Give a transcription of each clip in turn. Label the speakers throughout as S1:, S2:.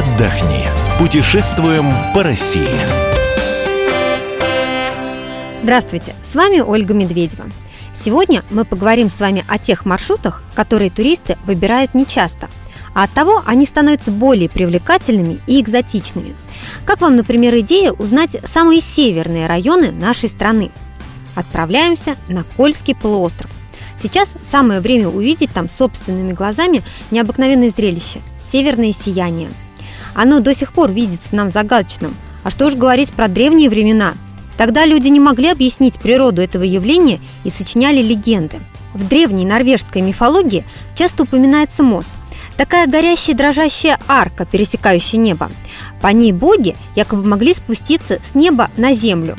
S1: отдохни. Путешествуем по России.
S2: Здравствуйте, с вами Ольга Медведева. Сегодня мы поговорим с вами о тех маршрутах, которые туристы выбирают нечасто, а от того они становятся более привлекательными и экзотичными. Как вам, например, идея узнать самые северные районы нашей страны? Отправляемся на Кольский полуостров. Сейчас самое время увидеть там собственными глазами необыкновенное зрелище – северное сияние. Оно до сих пор видится нам загадочным, а что уж говорить про древние времена – Тогда люди не могли объяснить природу этого явления и сочиняли легенды. В древней норвежской мифологии часто упоминается мост. Такая горящая дрожащая арка, пересекающая небо. По ней боги якобы могли спуститься с неба на землю.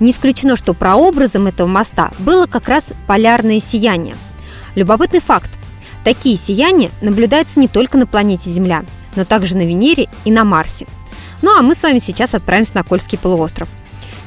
S2: Не исключено, что прообразом этого моста было как раз полярное сияние. Любопытный факт. Такие сияния наблюдаются не только на планете Земля, но также на Венере и на Марсе. Ну а мы с вами сейчас отправимся на Кольский полуостров –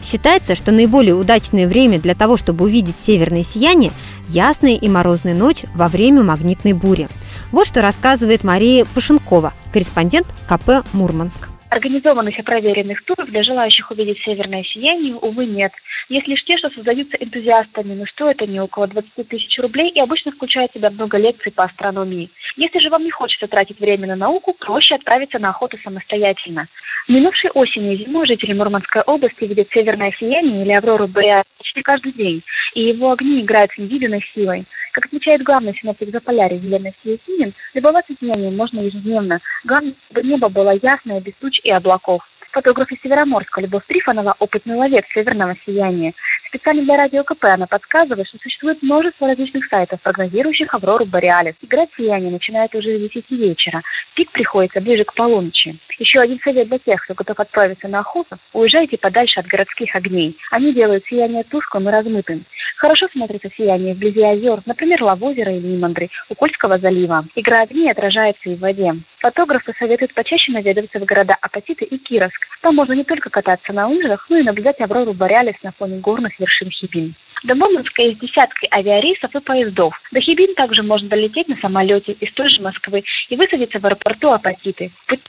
S2: Считается, что наиболее удачное время для того, чтобы увидеть северное сияние – ясная и морозная ночь во время магнитной бури. Вот что рассказывает Мария Пушенкова, корреспондент КП «Мурманск».
S3: Организованных и проверенных туров для желающих увидеть северное сияние, увы, нет. Есть лишь те, что создаются энтузиастами, но стоят они около 20 тысяч рублей и обычно включают в себя много лекций по астрономии. Если же вам не хочется тратить время на науку, проще отправиться на охоту самостоятельно. Минувшей осенью и зимой жители Мурманской области видят северное сияние или аврору бореалис почти каждый день, и его огни играют с невиданной силой. Как отмечает главный синоптик Заполярья Елена Сиесинин, любоваться сиянием можно ежедневно. Главное, чтобы небо было ясное, без туч и облаков. Фотограф из Североморска Любовь Трифонова – опытный ловец северного сияния. Специально для радио КП она подсказывает, что существует множество различных сайтов, прогнозирующих Аврору Бореалис. Играть сияние начинает уже с 10 вечера. Пик приходится ближе к полуночи. Еще один совет для тех, кто готов отправиться на охоту – уезжайте подальше от городских огней. Они делают сияние тусклым и размытым. Хорошо смотрится сияние вблизи озер, например, Лавозера или Нимандры, у Кольского залива. Игра огней отражается и в воде. Фотографы советуют почаще наведываться в города Апатиты и Кировск. Там можно не только кататься на лыжах, но и наблюдать Аврору Бореалис на фоне горных вершин Хибин. До Мурманска есть десятки авиарейсов и поездов. До Хибин также можно долететь на самолете из той же Москвы и высадиться в аэропорту Апатиты. Путь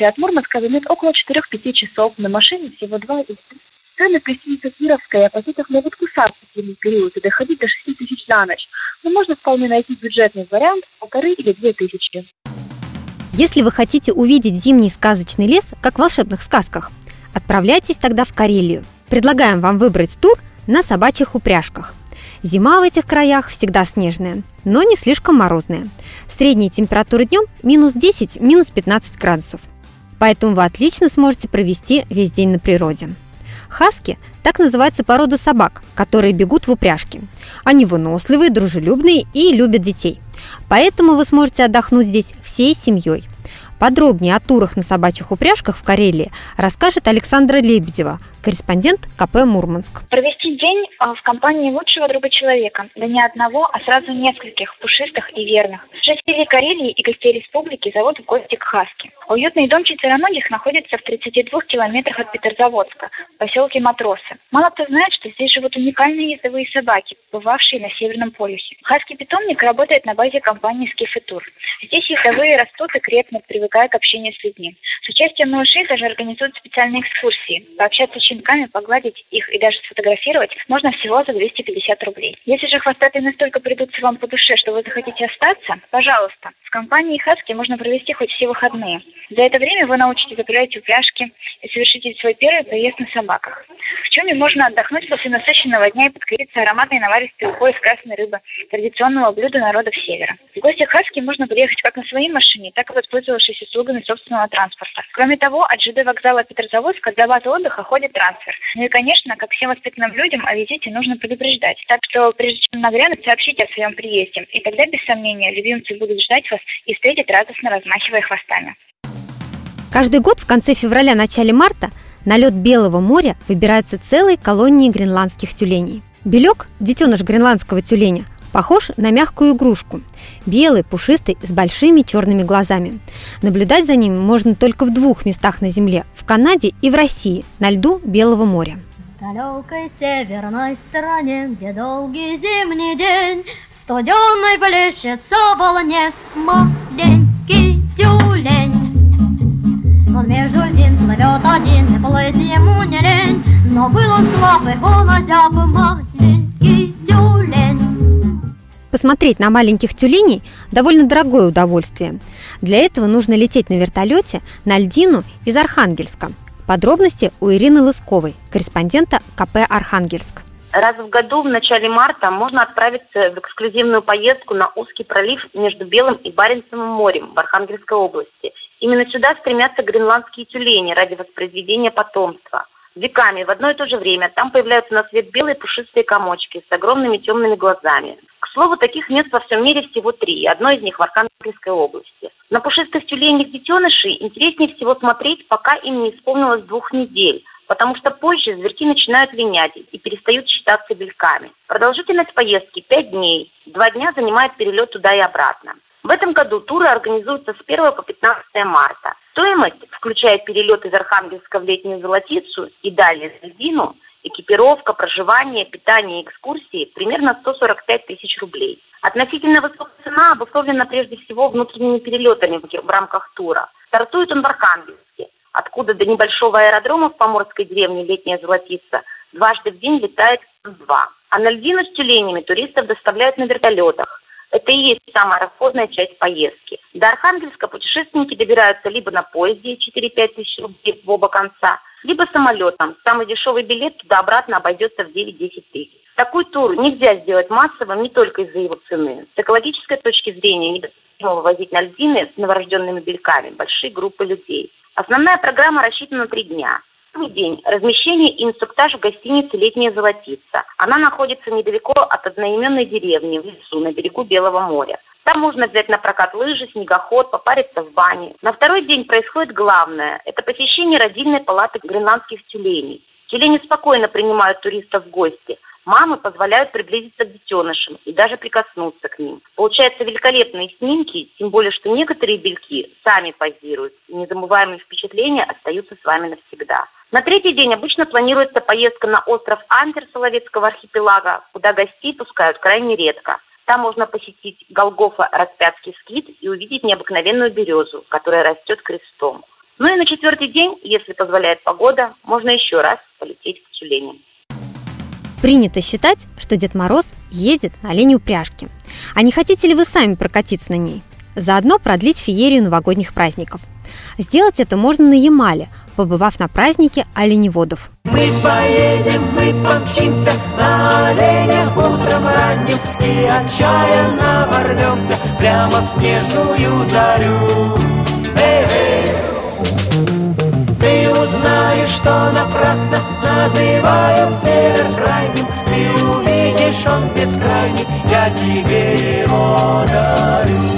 S3: от Мурманска займет около 4-5 часов, на машине всего 2 Цены в гостинице Кировская оппозитов могут кусаться в зимний период и доходить до 6 тысяч за ночь. Но можно вполне найти бюджетный вариант – полторы или две тысячи.
S2: Если вы хотите увидеть зимний сказочный лес, как в волшебных сказках, отправляйтесь тогда в Карелию. Предлагаем вам выбрать тур на собачьих упряжках. Зима в этих краях всегда снежная, но не слишком морозная. Средняя температура днем минус 10, минус 15 градусов. Поэтому вы отлично сможете провести весь день на природе. Хаски – так называется порода собак, которые бегут в упряжке. Они выносливые, дружелюбные и любят детей. Поэтому вы сможете отдохнуть здесь всей семьей. Подробнее о турах на собачьих упряжках в Карелии расскажет Александра Лебедева, корреспондент КП «Мурманск».
S3: Провести день а, в компании лучшего друга человека, да не одного, а сразу нескольких, пушистых и верных. Жители Карелии и гостей республики зовут в гости к Хаске. Уютный дом четвероногих находится в 32 километрах от Петрозаводска, в поселке Матросы. Мало кто знает, что здесь живут уникальные ездовые собаки, бывавшие на Северном полюсе. Хаский питомник работает на базе компании Скифетур. Здесь ездовые растут и крепнут, привыкая к общению с людьми. С участием малышей даже организуют специальные экскурсии. Пообщаться с щенками, погладить их и даже сфотографировать можно всего за 250 рублей. Если же хвостатые настолько придутся вам по душе, что вы захотите остаться, пожалуйста. С компанией Хаски можно провести хоть все выходные. За это время вы научитесь запрягать упряжки и совершите свой первый поезд на собаках. В Чуме можно отдохнуть после насыщенного дня и подкрепиться ароматной наваристой ухой из красной рыбы, традиционного блюда народов Севера. В гости Хаски можно приехать как на своей машине, так и воспользовавшись услугами собственного транспорта. Кроме того, от ЖД вокзала Петрозаводска до базы отдыха ходит трансфер. Ну и, конечно, как всем воспитанным людям, о визите нужно предупреждать. Так что, прежде чем нагрянуть, сообщите о своем приезде. И тогда, без сомнения, любимцы будут ждать вас и встретят радостно, размахивая хвостами.
S2: Каждый год в конце февраля-начале марта на лед Белого моря выбираются целые колонии гренландских тюленей. Белек, детеныш гренландского тюленя, похож на мягкую игрушку. Белый, пушистый, с большими черными глазами. Наблюдать за ним можно только в двух местах на Земле – в Канаде и в России, на льду Белого моря.
S4: В далекой северной стране, где долгий зимний день, Студеной плещется в волне маленький тюлень. ведь ему не лень, но был он слаб, и он озяб тюлень.
S2: Посмотреть на маленьких тюленей – довольно дорогое удовольствие. Для этого нужно лететь на вертолете на льдину из Архангельска. Подробности у Ирины Лысковой, корреспондента КП «Архангельск».
S5: Раз в году в начале марта можно отправиться в эксклюзивную поездку на узкий пролив между Белым и Баренцевым морем в Архангельской области. Именно сюда стремятся гренландские тюлени ради воспроизведения потомства. Веками в одно и то же время там появляются на свет белые пушистые комочки с огромными темными глазами. К слову, таких мест во всем мире всего три, одно из них в Архангельской области. На пушистых тюленях детенышей интереснее всего смотреть, пока им не исполнилось двух недель, потому что позже зверьки начинают линять и перестают считаться бельками. Продолжительность поездки 5 дней. Два дня занимает перелет туда и обратно. В этом году туры организуются с 1 по 15 марта. Стоимость, включая перелет из Архангельска в летнюю Золотицу и далее в Льдину, экипировка, проживание, питание и экскурсии примерно 145 тысяч рублей. Относительно высокая цена обусловлена прежде всего внутренними перелетами в рамках тура. Стартует он в Архангельске откуда до небольшого аэродрома в поморской деревне Летняя Золотица дважды в день летает два. А на льдину с тюленями туристов доставляют на вертолетах. Это и есть самая расходная часть поездки. До Архангельска путешественники добираются либо на поезде 4-5 тысяч рублей в оба конца, либо самолетом. Самый дешевый билет туда-обратно обойдется в 9-10 тысяч. Такой тур нельзя сделать массовым не только из-за его цены. С экологической точки зрения недопустимо вывозить на льдины с новорожденными бельками большие группы людей. Основная программа рассчитана на три дня. Первый день – размещение и инструктаж в гостинице «Летняя золотица». Она находится недалеко от одноименной деревни в лесу на берегу Белого моря. Там можно взять на прокат лыжи, снегоход, попариться в бане. На второй день происходит главное – это посещение родильной палаты гренландских тюленей. Тюлени спокойно принимают туристов в гости – Мамы позволяют приблизиться к детенышам и даже прикоснуться к ним. Получаются великолепные снимки, тем более, что некоторые бельки сами позируют. И незабываемые впечатления остаются с вами навсегда. На третий день обычно планируется поездка на остров Антер Соловецкого архипелага, куда гостей пускают крайне редко. Там можно посетить Голгофа-Распятский скит и увидеть необыкновенную березу, которая растет крестом. Ну и на четвертый день, если позволяет погода, можно еще раз полететь к тюленям.
S2: Принято считать, что Дед Мороз ездит на оленей упряжке. А не хотите ли вы сами прокатиться на ней? Заодно продлить феерию новогодних праздников. Сделать это можно на Ямале, побывав на празднике оленеводов.
S6: Мы поедем, мы помчимся на оленях утром ранним И отчаянно ворвемся прямо в снежную зарю. Ты узнаешь, что напрасно называют север крайним Ты увидишь, он бескрайний, я тебе его дарю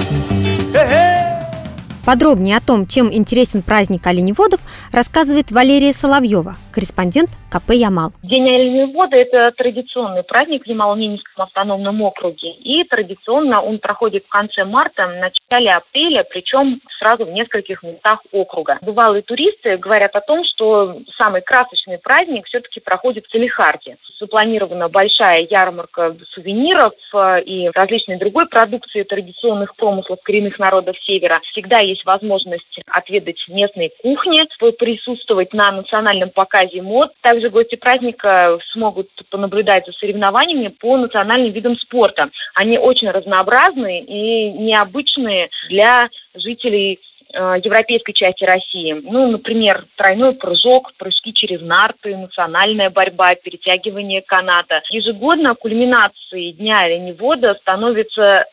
S2: Подробнее о том, чем интересен праздник оленеводов, рассказывает Валерия Соловьева, корреспондент КП «Ямал».
S7: День оленевода – это традиционный праздник в Ямало-Ненецком автономном округе. И традиционно он проходит в конце марта, начале апреля, причем сразу в нескольких местах округа. Бывалые туристы говорят о том, что самый красочный праздник все-таки проходит в Салихарде. Запланирована большая ярмарка сувениров э, и различной другой продукции традиционных промыслов коренных народов Севера. Всегда есть есть возможность отведать местной кухни, присутствовать на национальном показе мод. Также гости праздника смогут понаблюдать за соревнованиями по национальным видам спорта. Они очень разнообразные и необычные для жителей э, европейской части России. Ну, например, тройной прыжок, прыжки через нарты, национальная борьба, перетягивание каната. Ежегодно кульминацией Дня оленевода становится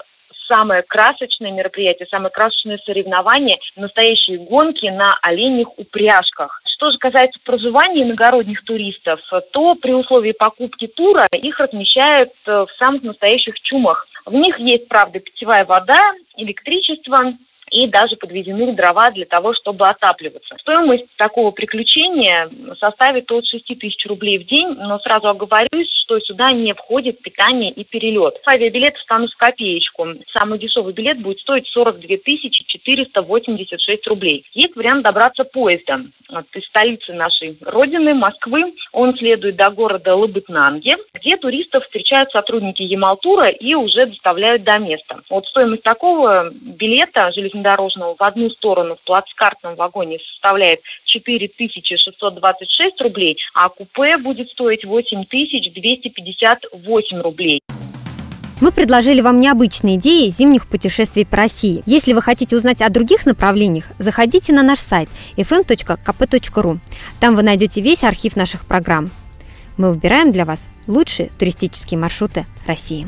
S7: самое красочное мероприятие, самое красочное соревнование, настоящие гонки на оленях упряжках. Что же касается проживания иногородних туристов, то при условии покупки тура их размещают э, в самых настоящих чумах. В них есть, правда, питьевая вода, электричество, и даже подведены дрова для того, чтобы отапливаться. Стоимость такого приключения составит от 6 тысяч рублей в день, но сразу оговорюсь, что сюда не входит питание и перелет. Авиабилет встанут в копеечку. Самый дешевый билет будет стоить 42 тысячи 486 рублей. Есть вариант добраться поездом из столицы нашей родины, Москвы. Он следует до города Лабытнанге, где туристов встречают сотрудники Ямалтура и уже доставляют до места. Вот стоимость такого билета железнодорожного железнодорожного в одну сторону в плацкартном вагоне составляет 4626 рублей, а купе будет стоить 8258 рублей.
S2: Мы предложили вам необычные идеи зимних путешествий по России. Если вы хотите узнать о других направлениях, заходите на наш сайт fm.kp.ru. Там вы найдете весь архив наших программ. Мы выбираем для вас лучшие туристические маршруты России.